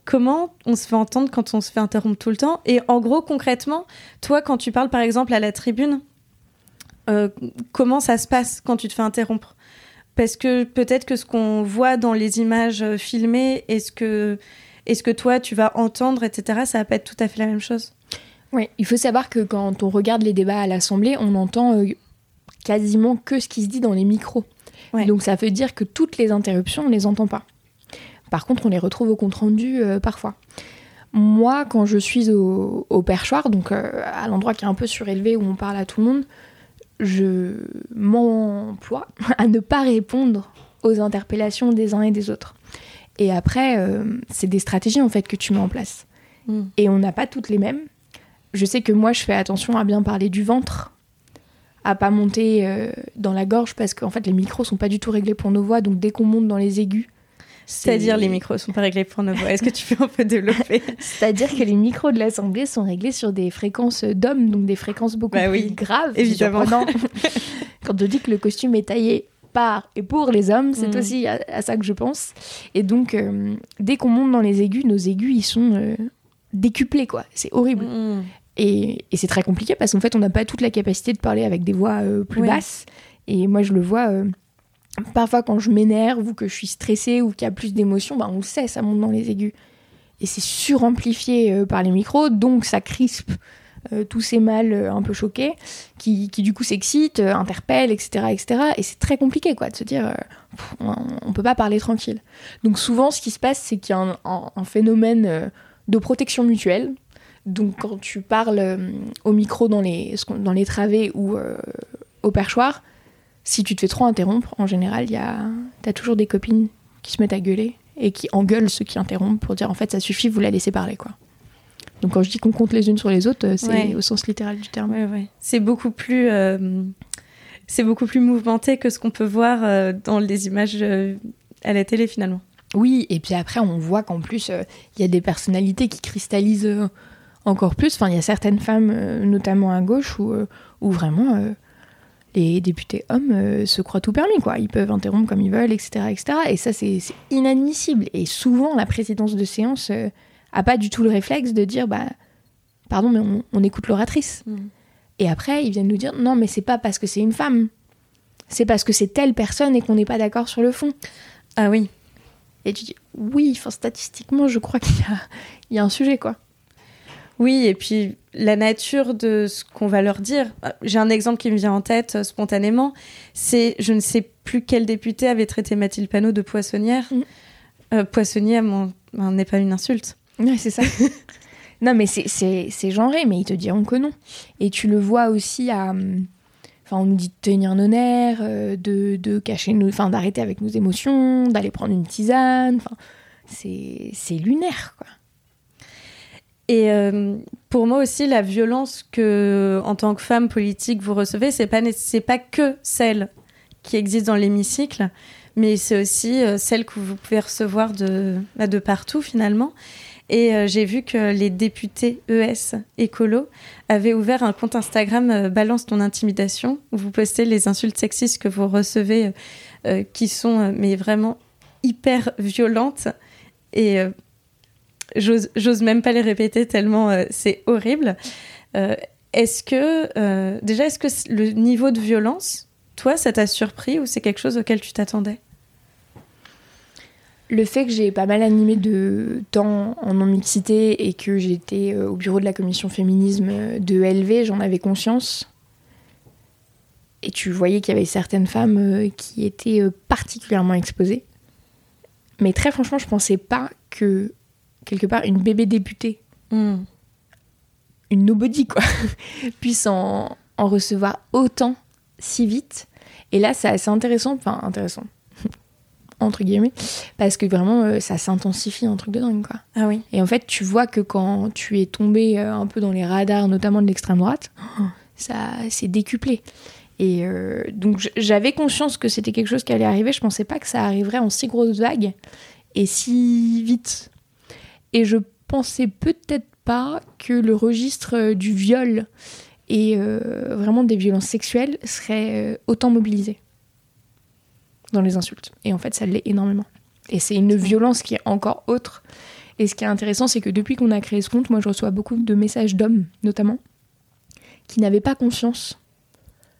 Speaker 2: Comment on se fait entendre quand on se fait interrompre tout le temps? Et en gros, concrètement, toi, quand tu parles par exemple à la tribune, euh, comment ça se passe quand tu te fais interrompre? Parce que peut-être que ce qu'on voit dans les images euh, filmées et ce que, et ce que toi tu vas entendre, etc., ça va pas être tout à fait la même chose.
Speaker 1: Oui, il faut savoir que quand on regarde les débats à l'Assemblée, on entend quasiment que ce qui se dit dans les micros. Donc ça veut dire que toutes les interruptions, on les entend pas. Par contre, on les retrouve au compte rendu euh, parfois. Moi, quand je suis au, perchoir, donc euh, à l'endroit qui est un peu surélevé où on parle à tout le monde, je m'emploie à ne pas répondre aux interpellations des uns et des autres. Et après, euh, c'est des stratégies en fait que tu mets en place. Hmm. Et on n'a pas toutes les mêmes. Je sais que moi, je fais attention à bien parler du ventre, à pas monter euh, dans la gorge parce qu'en fait, les micros sont pas du tout réglés pour nos voix. Donc dès qu'on monte dans les aigus,
Speaker 2: c'est-à-dire les micros sont pas réglés pour nos voix. Est-ce que tu peux un peu développer
Speaker 1: C'est-à-dire que les micros de l'Assemblée sont réglés sur des fréquences d'hommes, donc des fréquences beaucoup bah plus graves.
Speaker 2: Évidemment.
Speaker 1: Quand on dit que le costume est taillé par et pour les hommes, c'est mm. aussi à, ça que je pense. Et donc, euh, dès qu'on monte dans les aigus, nos aigus, ils sont euh, décuplés, quoi. C'est horrible. Mm. Et, c'est très compliqué parce qu'en fait, on n'a pas toute la capacité de parler avec des voix euh, plus basses. Et moi, je le vois parfois quand je m'énerve ou que je suis stressée ou qu'il y a plus d'émotions, bah, on le sait, ça monte dans les aigus. Et c'est suramplifié euh, par les micros, donc ça crispe euh, tous ces mâles euh, un peu choqués qui, du coup s'excitent, interpellent, etc. etc. Et c'est très compliqué quoi, de se dire on, on, peut pas parler tranquille. Donc souvent ce qui se passe c'est qu'il y a un, phénomène de protection mutuelle. Donc quand tu parles au micro dans les, dans les travées ou au perchoir, si tu te fais trop interrompre, en général, y a... t'as toujours des copines qui se mettent à gueuler et qui engueulent ceux qui interrompent pour dire en fait ça suffit, vous la laissez parler quoi. Donc quand je dis qu'on compte les unes sur les autres, c'est au sens littéral du terme.
Speaker 2: C'est beaucoup plus euh, c'est beaucoup plus mouvementé que ce qu'on peut voir euh, dans les images euh, à la télé finalement.
Speaker 1: Oui, et puis après on voit qu'en plus il y a des personnalités qui cristallisent encore plus. Enfin, il y a certaines femmes, notamment à gauche, où, où vraiment les députés hommes euh, se croient tout permis, quoi. Ils peuvent interrompre comme ils veulent, etc., etc. Et ça, c'est inadmissible. Et souvent, la présidence de séance euh, a pas du tout le réflexe de dire, bah, pardon, mais on, écoute l'oratrice. Mm. Et après, ils viennent nous dire, non, mais c'est pas parce que c'est une femme, c'est parce que c'est telle personne et qu'on n'est pas d'accord sur le fond.
Speaker 2: Ah oui.
Speaker 1: Et tu dis, oui, statistiquement, je crois qu'il y, y a un sujet, quoi.
Speaker 2: Oui, et puis la nature de ce qu'on va leur dire. J'ai un exemple qui me vient en tête euh, spontanément. C'est, je ne sais plus quel député avait traité Mathilde Panot de poissonnière. Mm. Euh, poissonnière n'est pas une insulte.
Speaker 1: Oui, c'est ça. non, mais c'est genré, mais ils te diront que non. Et tu le vois aussi à. Enfin, on nous dit de tenir nos nerfs, euh, de, de cacher nos, enfin, d'arrêter avec nos émotions, d'aller prendre une tisane. Enfin, c'est lunaire, quoi.
Speaker 2: Et euh, pour moi aussi, la violence que, en tant que femme politique, vous recevez, c'est pas c'est pas que celle qui existe dans l'hémicycle, mais c'est aussi euh, celle que vous pouvez recevoir de, bah, de partout finalement. Et euh, j'ai vu que les députés ES écolo avaient ouvert un compte Instagram Balance ton intimidation où vous postez les insultes sexistes que vous recevez, qui sont mais vraiment hyper violentes. Et J'ose même pas les répéter tellement euh, c'est horrible. Euh, est-ce que, euh, déjà, est-ce que le niveau de violence, toi, ça t'a surpris ou c'est quelque chose auquel tu t'attendais?
Speaker 1: Le fait que j'ai pas mal animé de temps en non-mixité et que j'étais au bureau de la commission féminisme de LV, j'en avais conscience. Et tu voyais qu'il y avait certaines femmes qui étaient particulièrement exposées. Mais très franchement, je pensais pas que quelque part une bébé députée, hmm. une nobody quoi, puisse en, recevoir autant si vite. Et là, c'est assez intéressant, enfin intéressant, entre guillemets, parce que vraiment, euh, ça s'intensifie un truc de dingue, quoi.
Speaker 2: Ah oui.
Speaker 1: Et en fait, tu vois que quand tu es tombé euh, un peu dans les radars, notamment de l'extrême droite, ça s'est décuplé. Et euh, donc, j'avais conscience que c'était quelque chose qui allait arriver. Je pensais pas que ça arriverait en si grosse vague et si vite. Et je pensais peut-être pas que le registre euh, du viol et euh, vraiment des violences sexuelles serait euh, autant mobilisé dans les insultes. Et en fait, ça l'est énormément. Et c'est une violence qui est encore autre. Et ce qui est intéressant, c'est que depuis qu'on a créé ce compte, moi je reçois beaucoup de messages d'hommes, notamment, qui n'avaient pas conscience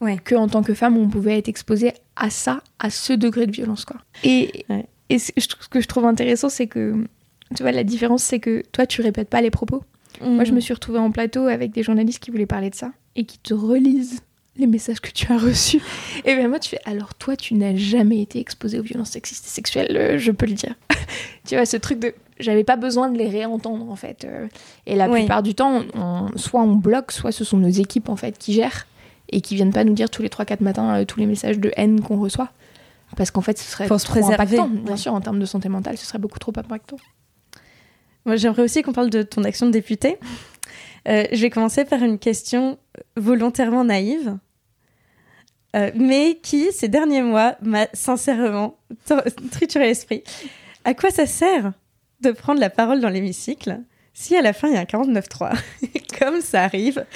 Speaker 1: ouais. que en tant que femme, on pouvait être exposé à ça, à ce degré de violence. Quoi. Et, et ce que je trouve intéressant, c'est que tu vois, la différence, c'est que toi, tu répètes pas les propos. Moi, je me mm. suis retrouvée en plateau avec des journalistes qui voulaient parler de ça et qui te relisent les messages que tu as reçus. Et bien moi, tu fais, alors toi, tu n'as jamais été exposé aux violences sexistes et sexuelles, euh, je peux le dire. tu vois, ce truc de, j'avais pas besoin de les réentendre, en fait. euh. et la
Speaker 2: Oui.
Speaker 1: plupart du temps, on- soit on bloque, soit ce sont nos équipes, en fait, qui gèrent et qui viennent pas nous dire tous les 3-4 matins euh, tous les messages de haine qu'on reçoit. Parce qu'en fait, ce serait
Speaker 2: se
Speaker 1: trop
Speaker 2: préserver,
Speaker 1: impactant. Bien sûr, en termes de santé mentale, ce serait beaucoup trop impactant.
Speaker 2: Moi, j'aimerais aussi qu'on parle de ton action de député. Euh, je vais commencer par une question volontairement naïve, euh, mais qui, ces derniers mois, m'a sincèrement trituré l'esprit. À quoi ça sert de prendre la parole dans l'hémicycle si à la fin il y a un 49.3 Comme ça arrive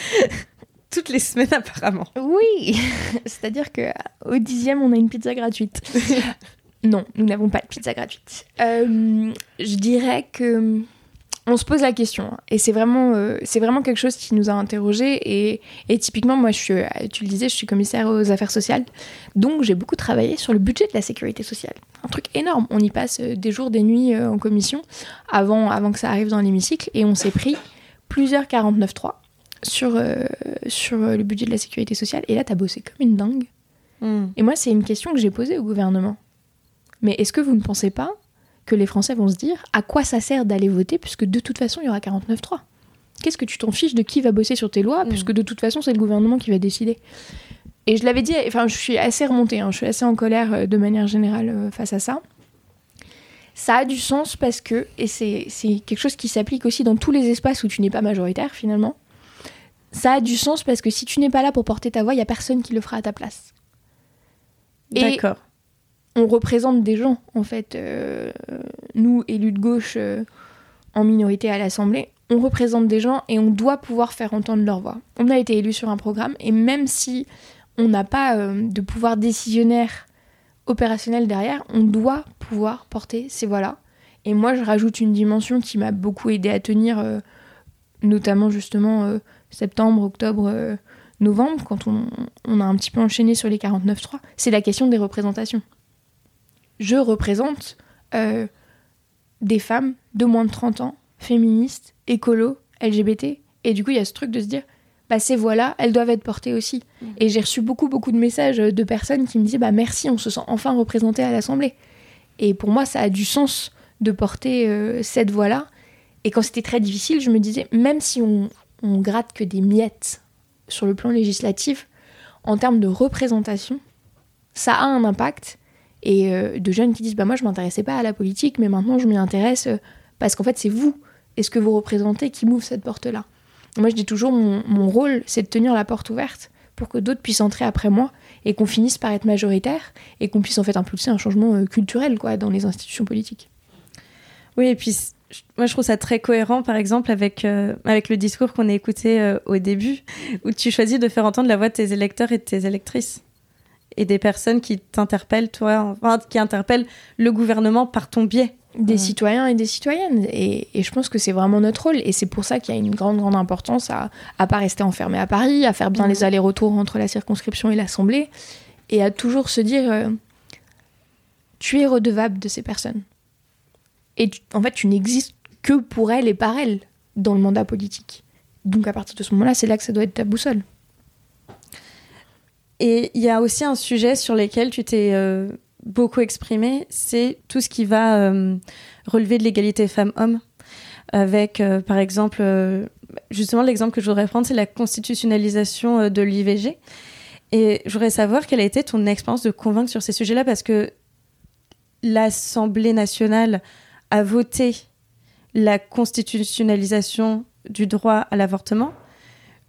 Speaker 2: toutes les semaines apparemment.
Speaker 1: Oui, c'est-à-dire que au dixième, on a une pizza gratuite. non, nous n'avons pas de pizza gratuite. Euh, je dirais que on se pose la question, et c'est vraiment, euh, c'est vraiment quelque chose qui nous a interrogés. Et, et typiquement, moi, je suis, euh, tu le disais, je suis commissaire aux affaires sociales, donc j'ai beaucoup travaillé sur le budget de la sécurité sociale. Un truc énorme. On y passe euh, des jours, des nuits en commission avant, avant que ça arrive dans l'hémicycle, et on s'est pris plusieurs 49.3 sur, euh, sur le budget de la sécurité sociale. Et là, t'as bossé comme une dingue. Et moi, c'est une question que j'ai posée au gouvernement. Mais est-ce que vous ne pensez pas que les Français vont se dire à quoi ça sert d'aller voter puisque de toute façon, il y aura 49.3 Qu'est-ce que tu t'en fiches de qui va bosser sur tes lois
Speaker 2: Mm.
Speaker 1: puisque de toute façon, c'est le gouvernement qui va décider Et je l'avais dit, enfin, je suis assez remontée, hein, je suis assez en colère euh, de manière générale euh, face à ça. Ça a du sens parce que, et c'est quelque chose qui s'applique aussi dans tous les espaces où tu n'es pas majoritaire finalement, ça a du sens parce que si tu n'es pas là pour porter ta voix, il n'y a personne qui le fera à ta place.
Speaker 2: D'accord.
Speaker 1: On représente des gens, en fait. euh, nous, élus de gauche euh, en minorité à l'Assemblée, on représente des gens et on doit pouvoir faire entendre leur voix. On a été élus sur un programme et même si on n'a pas euh, de pouvoir décisionnaire opérationnel derrière, on doit pouvoir porter ces voix-là. Et moi, je rajoute une dimension qui m'a beaucoup aidé à tenir, notamment justement septembre, octobre, novembre, quand on, on a un petit peu enchaîné sur les 49.3, c'est la question des représentations. Je représente euh, des femmes de moins de 30 ans, féministes, écolo, LGBT, et du coup, il y a ce truc de se dire, bah, ces voix-là, elles doivent être portées aussi. Et j'ai reçu beaucoup, beaucoup de messages de personnes qui me disaient, bah, merci, on se sent enfin représenté à l'Assemblée. Et pour moi, ça a du sens de porter euh, cette voix-là. Et quand c'était très difficile, je me disais, même si on, on gratte que des miettes sur le plan législatif, en termes de représentation, ça a un impact. Et euh, de jeunes qui disent, bah moi je m'intéressais pas à la politique, mais maintenant je m'y intéresse euh, parce qu'en fait c'est vous et ce que vous représentez qui m'ouvre cette porte-là. Moi je dis toujours, mon, rôle c'est de tenir la porte ouverte pour que d'autres puissent entrer après moi et qu'on finisse par être majoritaire et qu'on puisse en fait impulser un changement euh, culturel quoi dans les institutions politiques.
Speaker 2: Oui, et puis moi je trouve ça très cohérent, par exemple, avec, avec le discours qu'on a écouté au début, où tu choisis de faire entendre la voix de tes électeurs et de tes électrices. Et des personnes qui t'interpellent, toi, enfin, qui interpellent le gouvernement par ton biais.
Speaker 1: des citoyens et des citoyennes. Et, et je pense que c'est vraiment notre rôle. Et c'est pour ça qu'il y a une grande, grande importance à à pas rester enfermé à Paris, à faire bien
Speaker 2: Mhm.
Speaker 1: les allers-retours entre la circonscription et l'Assemblée, et à toujours se dire, euh, tu es redevable de ces personnes. Et tu- en fait, tu n'existes que pour elles et par elles dans le mandat politique. Donc à partir de ce moment-là, c'est là que ça doit être ta boussole.
Speaker 2: Et il y a aussi un sujet sur lequel tu t'es euh, beaucoup exprimé, c'est tout ce qui va euh, relever de l'égalité femmes-hommes. Avec, euh, par exemple, justement, l'exemple que je voudrais prendre, c'est la constitutionnalisation de l'IVG. Et je voudrais savoir quelle a été ton expérience de convaincre sur ces sujets-là, parce que l'Assemblée nationale a voté la constitutionnalisation du droit à l'avortement,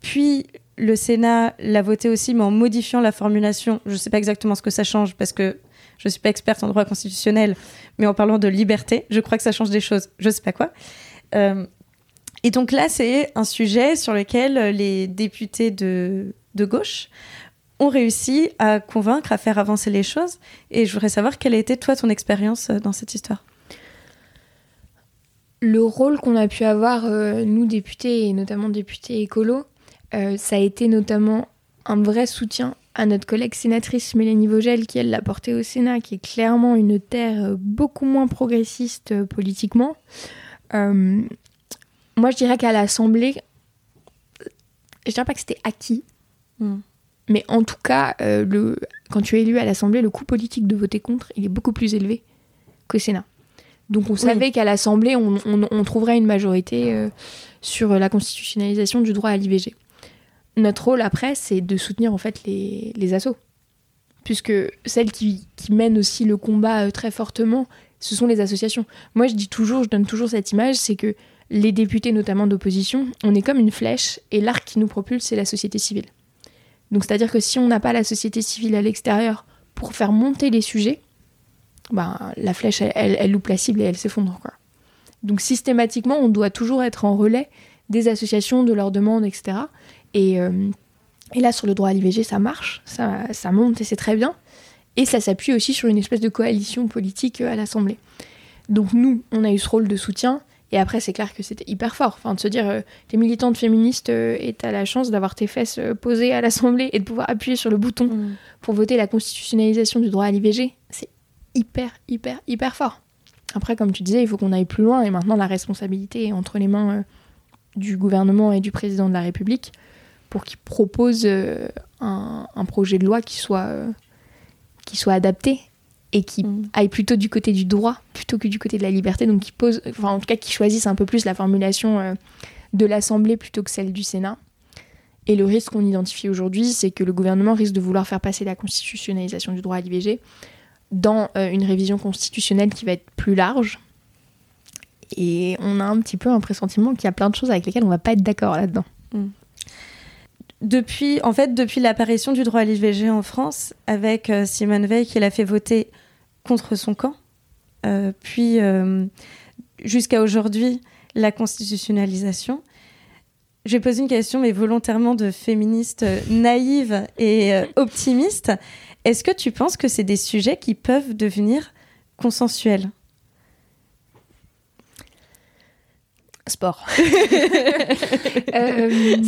Speaker 2: puis le Sénat l'a voté aussi, mais en modifiant la formulation. Je ne sais pas exactement ce que ça change parce que je ne suis pas experte en droit constitutionnel, mais en parlant de liberté, je crois que ça change des choses. Je ne sais pas quoi. Euh, et donc là, c'est un sujet sur lequel les députés de, gauche ont réussi à convaincre, à faire avancer les choses. Et je voudrais savoir quelle a été, toi, ton expérience euh, dans cette histoire?
Speaker 1: le rôle qu'on a pu avoir, euh, nous députés, et notamment députés écolos, euh, ça a été notamment un vrai soutien à notre collègue sénatrice Mélanie Vogel, qui elle l'a porté au Sénat, qui est clairement une terre euh, beaucoup moins progressiste euh, politiquement. Euh, moi, je dirais qu'à l'Assemblée, je dirais pas que c'était acquis,
Speaker 2: Mm.
Speaker 1: Mais en tout cas, euh, le, quand tu es élu à l'Assemblée, le coût politique de voter contre, il est beaucoup plus élevé qu'au Sénat. Donc on savait qu'à l'Assemblée, on, on- on trouverait une majorité euh, sur la constitutionnalisation du droit à l'IVG. Notre rôle après, c'est de soutenir en fait les, les assos. Puisque celles qui, qui mènent aussi le combat euh, très fortement, ce sont les associations. Moi, je dis toujours, je donne toujours cette image, c'est que les députés, notamment d'opposition, on est comme une flèche et l'arc qui nous propulse, c'est la société civile. Donc, c'est-à-dire que si on n'a pas la société civile à l'extérieur pour faire monter les sujets, ben, la flèche, elle, elle- loupe la cible et elle s'effondre. Donc, systématiquement, on doit toujours être en relais des associations, de leurs demandes, etc. Et, euh, et là, sur le droit à l'IVG, ça marche, ça, ça monte et c'est très bien. Et ça s'appuie aussi sur une espèce de coalition politique euh, à l'Assemblée. Donc nous, on a eu ce rôle de soutien. Et après, c'est clair que c'était hyper fort. Enfin, de se dire, euh, t'es militante féministe euh, et t'as la chance d'avoir tes fesses euh, posées à l'Assemblée et de pouvoir appuyer sur le bouton
Speaker 2: Mm.
Speaker 1: pour voter la constitutionnalisation du droit à l'IVG. C'est hyper, hyper, hyper fort. Après, comme tu disais, il faut qu'on aille plus loin. Et maintenant, la responsabilité est entre les mains du gouvernement et du président de la République pour qu'il propose euh, un, un projet de loi qui soit, euh, qui soit adapté et qui
Speaker 2: Mm.
Speaker 1: aille plutôt du côté du droit plutôt que du côté de la liberté. Donc, qui pose, enfin, en tout cas, qui choisisse un peu plus la formulation euh, de l'Assemblée plutôt que celle du Sénat. Et le risque qu'on identifie aujourd'hui, c'est que le gouvernement risque de vouloir faire passer la constitutionnalisation du droit à l'IVG dans une révision constitutionnelle qui va être plus large. Et on a un petit peu un pressentiment qu'il y a plein de choses avec lesquelles on va pas être d'accord là-dedans.
Speaker 2: Depuis, en fait, depuis l'apparition du droit à l'IVG en France, avec euh, Simone Veil qui l'a fait voter contre son camp, euh, puis euh, jusqu'à aujourd'hui, la constitutionnalisation. Je vais poser une question, mais volontairement de féministe euh, naïve et euh, optimiste. Est-ce que tu penses que c'est des sujets qui peuvent devenir consensuels?
Speaker 1: Sport. Euh,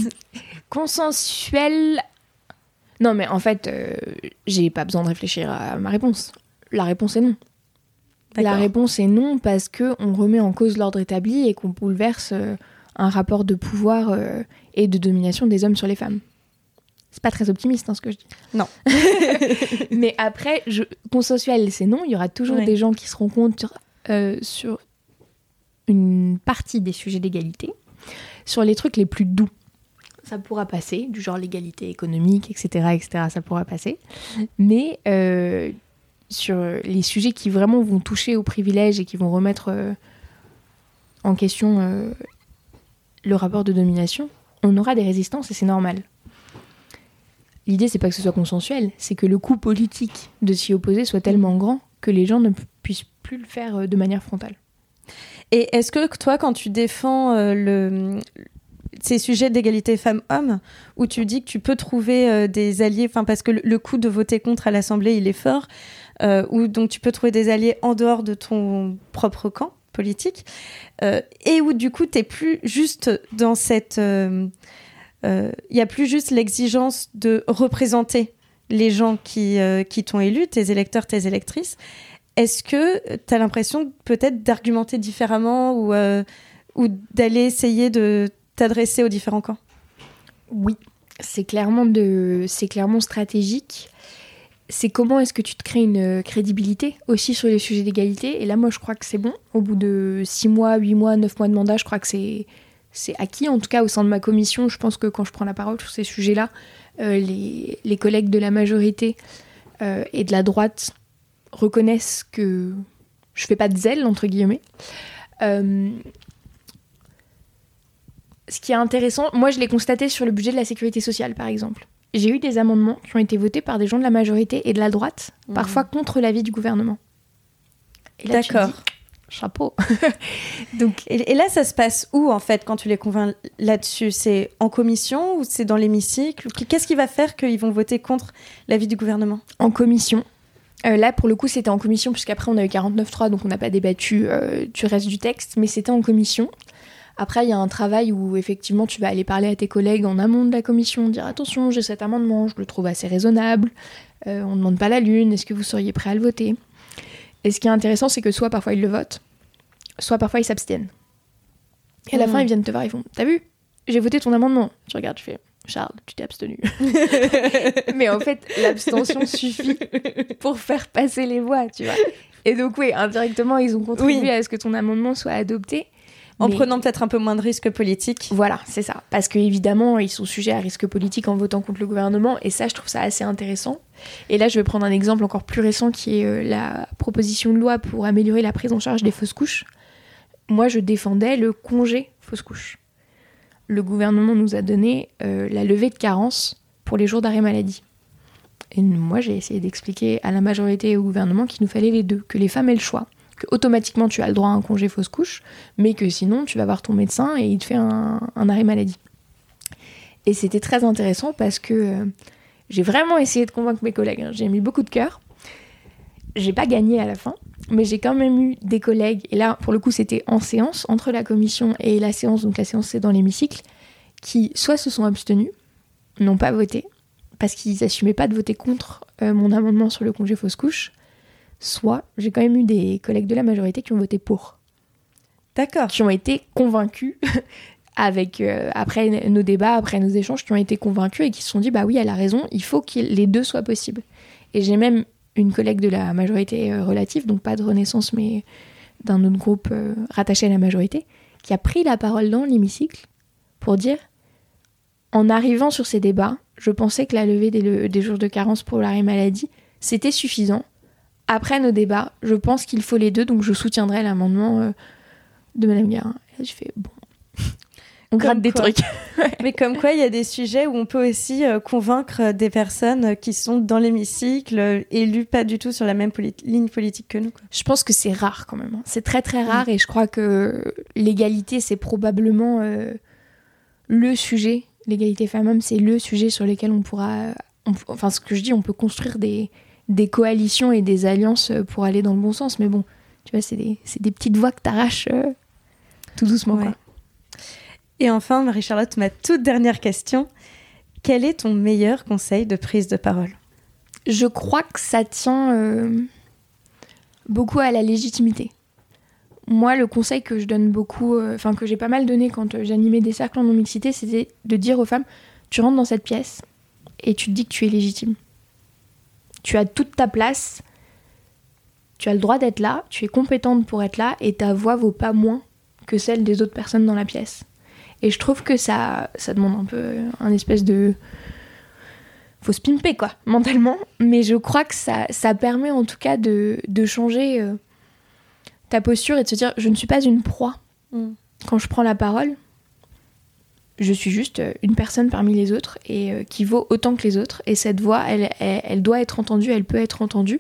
Speaker 1: consensuel. Non, mais en fait, euh, j'ai pas besoin de réfléchir à ma réponse. La réponse est non. La réponse est non parce que on remet en cause l'ordre établi et qu'on bouleverse euh, un rapport de pouvoir euh, et de domination des hommes sur les femmes. C'est pas très optimiste hein, ce que je dis.
Speaker 2: Non.
Speaker 1: Mais après, je, consensuel, c'est non. Il y aura toujours
Speaker 2: Ouais.
Speaker 1: des gens qui seront contre euh, sur une partie des sujets d'égalité. Sur les trucs les plus doux, ça pourra passer, du genre l'égalité économique, etc., etc., ça pourra passer. Mais euh, sur les sujets qui vraiment vont toucher aux privilèges et qui vont remettre euh, en question euh, le rapport de domination, on aura des résistances et c'est normal. L'idée, c'est pas que ce soit consensuel, c'est que le coût politique de s'y opposer soit tellement grand que les gens ne pu- puissent plus le faire de manière frontale.
Speaker 2: Et est-ce que toi, quand tu défends le, ces sujets d'égalité femmes-hommes, où tu dis que tu peux trouver euh, des alliés, enfin parce que le, le coût de voter contre à l'Assemblée, il est fort, euh, ou donc tu peux trouver des alliés en dehors de ton propre camp politique, euh, et où du coup, tu plus juste dans cette... euh, Il y a plus juste l'exigence de représenter les gens qui, qui t'ont élu, tes électeurs, tes électrices. Est-ce que tu as l'impression peut-être d'argumenter différemment ou, ou d'aller essayer de t'adresser aux différents camps?
Speaker 1: Oui, c'est clairement, de... c'est clairement stratégique. C'est comment est-ce que tu te crées une crédibilité aussi sur les sujets d'égalité? Et là, moi, je crois que c'est bon. Au bout de 6 mois, 8 mois, 9 mois de mandat, je crois que c'est, c'est acquis. En tout cas, au sein de ma commission, je pense que quand je prends la parole sur ces sujets-là, euh, les, les collègues de la majorité euh, et de la droite reconnaissent que je fais pas de zèle, entre guillemets. Euh, ce qui est intéressant, moi je l'ai constaté sur le budget de la sécurité sociale par exemple. J'ai eu des amendements qui ont été votés par des gens de la majorité et de la droite, parfois contre l'avis du gouvernement.
Speaker 2: D'accord.
Speaker 1: Chapeau. Donc,
Speaker 2: Et, et là, ça se passe où en fait quand tu les convaincs là-dessus? C'est en commission ou c'est dans l'hémicycle? Qu'est-ce qui va faire qu'ils vont voter contre l'avis du gouvernement?
Speaker 1: En commission. Euh, là, pour le coup, c'était en commission, puisqu'après, on a eu 49.3, donc on n'a pas débattu euh, du reste du texte, mais c'était en commission. Après, il y a un travail où, effectivement, tu vas aller parler à tes collègues en amont de la commission, dire attention, j'ai cet amendement, je le trouve assez raisonnable, euh, on ne demande pas la lune, est-ce que vous seriez prêt à le voter? Et ce qui est intéressant, c'est que soit parfois ils le votent, soit parfois ils s'abstiennent. Et à la fin, ils viennent te voir, ils font T'as vu? J'ai voté ton amendement. Tu regardes, tu fais Charles, tu t'es abstenu. Mais en fait, l'abstention suffit pour faire passer les voix, tu vois. Et donc, oui, indirectement, ils ont contribué à ce que ton amendement soit adopté.
Speaker 2: En prenant peut-être un peu moins de risques politiques.
Speaker 1: Voilà, c'est ça. Parce qu'évidemment, ils sont sujets à risque politique en votant contre le gouvernement. Et ça, je trouve ça assez intéressant. Et là, je vais prendre un exemple encore plus récent qui est euh, la proposition de loi pour améliorer la prise en charge des fausses couches. Moi, je défendais le congé fausse couche. Le gouvernement nous a donné euh, la levée de carence pour les jours d'arrêt maladie. Et moi, j'ai essayé d'expliquer à la majorité et au gouvernement qu'il nous fallait les deux, que les femmes aient le choix que automatiquement tu as le droit à un congé fausse couche, mais que sinon tu vas voir ton médecin et il te fait un, arrêt maladie. Et c'était très intéressant parce que euh, j'ai vraiment essayé de convaincre mes collègues. Hein. J'ai mis beaucoup de cœur. J'ai pas gagné à la fin, mais j'ai quand même eu des collègues, et là pour le coup c'était en séance, entre la commission et la séance, donc la séance c'est dans l'hémicycle, qui soit se sont abstenus, n'ont pas voté, parce qu'ils n'assumaient pas de voter contre euh, mon amendement sur le congé fausse couche, soit j'ai quand même eu des collègues de la majorité qui ont voté pour.
Speaker 2: D'accord.
Speaker 1: Qui ont été convaincus avec euh, après nos débats, après nos échanges, qui ont été convaincus et qui se sont dit bah oui, elle a raison, il faut que les deux soient possibles. Et j'ai même une collègue de la majorité euh, relative, donc pas de Renaissance, mais d'un autre groupe euh, rattaché à la majorité, qui a pris la parole dans l'hémicycle pour dire en arrivant sur ces débats, je pensais que la levée des, des jours de carence pour l'arrêt maladie, c'était suffisant après nos débats, je pense qu'il faut les deux, donc je soutiendrai l'amendement euh, de Madame Guérin. je fais bon. On gratte des trucs.
Speaker 2: Mais comme quoi, il y a des sujets où on peut aussi euh, convaincre des personnes qui sont dans l'hémicycle, élues pas du tout sur la même ligne politique que nous.
Speaker 1: Je pense que c'est rare quand même. Hein. C'est très très rare et je crois que l'égalité, c'est probablement euh, le sujet. L'égalité femmes-hommes, c'est le sujet sur lequel on pourra. enfin, ce que je dis, on peut construire des, des coalitions et des alliances euh, pour aller dans le bon sens. Mais bon, tu vois, c'est des, des, petites voix que t'arraches euh, tout doucement.
Speaker 2: Et enfin, Marie-Charlotte, ma toute dernière question. Quel est ton meilleur conseil de prise de parole?
Speaker 1: Je crois que ça tient euh, beaucoup à la légitimité. Moi, le conseil que je donne beaucoup, enfin que j'ai pas mal donné quand j'animais des cercles en non-mixité, c'était de dire aux femmes, tu rentres dans cette pièce et tu te dis que tu es légitime. Tu as toute ta place, tu as le droit d'être là, tu es compétente pour être là et ta voix vaut pas moins que celle des autres personnes dans la pièce. Et je trouve que ça, ça demande un peu un espèce de. Faut se pimper, quoi, mentalement. Mais je crois que ça, ça permet en tout cas de, de changer euh, ta posture et de se dire je ne suis pas une proie. Mm. Quand je prends la parole, je suis juste euh, une personne parmi les autres et euh, qui vaut autant que les autres. Et cette voix, elle, elle, doit être entendue, elle peut être entendue.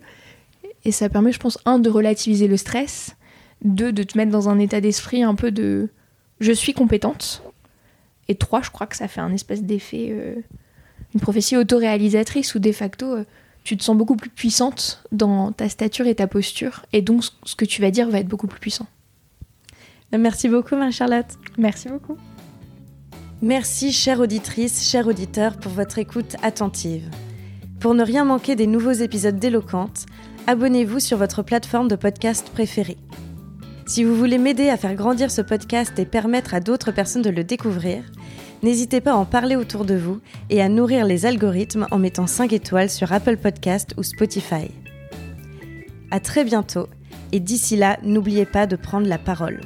Speaker 1: Et ça permet, je pense, un, de relativiser le stress, deux, de te mettre dans un état d'esprit un peu de je suis compétente. Et trois, je crois que ça fait un espèce d'effet, euh, une prophétie autoréalisatrice où de facto, tu te sens beaucoup plus puissante dans ta stature et ta posture. Et donc, ce que tu vas dire va être beaucoup plus puissant.
Speaker 2: Merci beaucoup, Marie-Charlotte.
Speaker 1: Merci beaucoup.
Speaker 2: Merci, chère auditrice, chers auditeurs, pour votre écoute attentive. Pour ne rien manquer des nouveaux épisodes d'Éloquente, abonnez-vous sur votre plateforme de podcast préférée. Si vous voulez m'aider à faire grandir ce podcast et permettre à d'autres personnes de le découvrir, n'hésitez pas à en parler autour de vous et à nourrir les algorithmes en mettant 5 étoiles sur Apple Podcast ou Spotify. À très bientôt et d'ici là, n'oubliez pas de prendre la parole.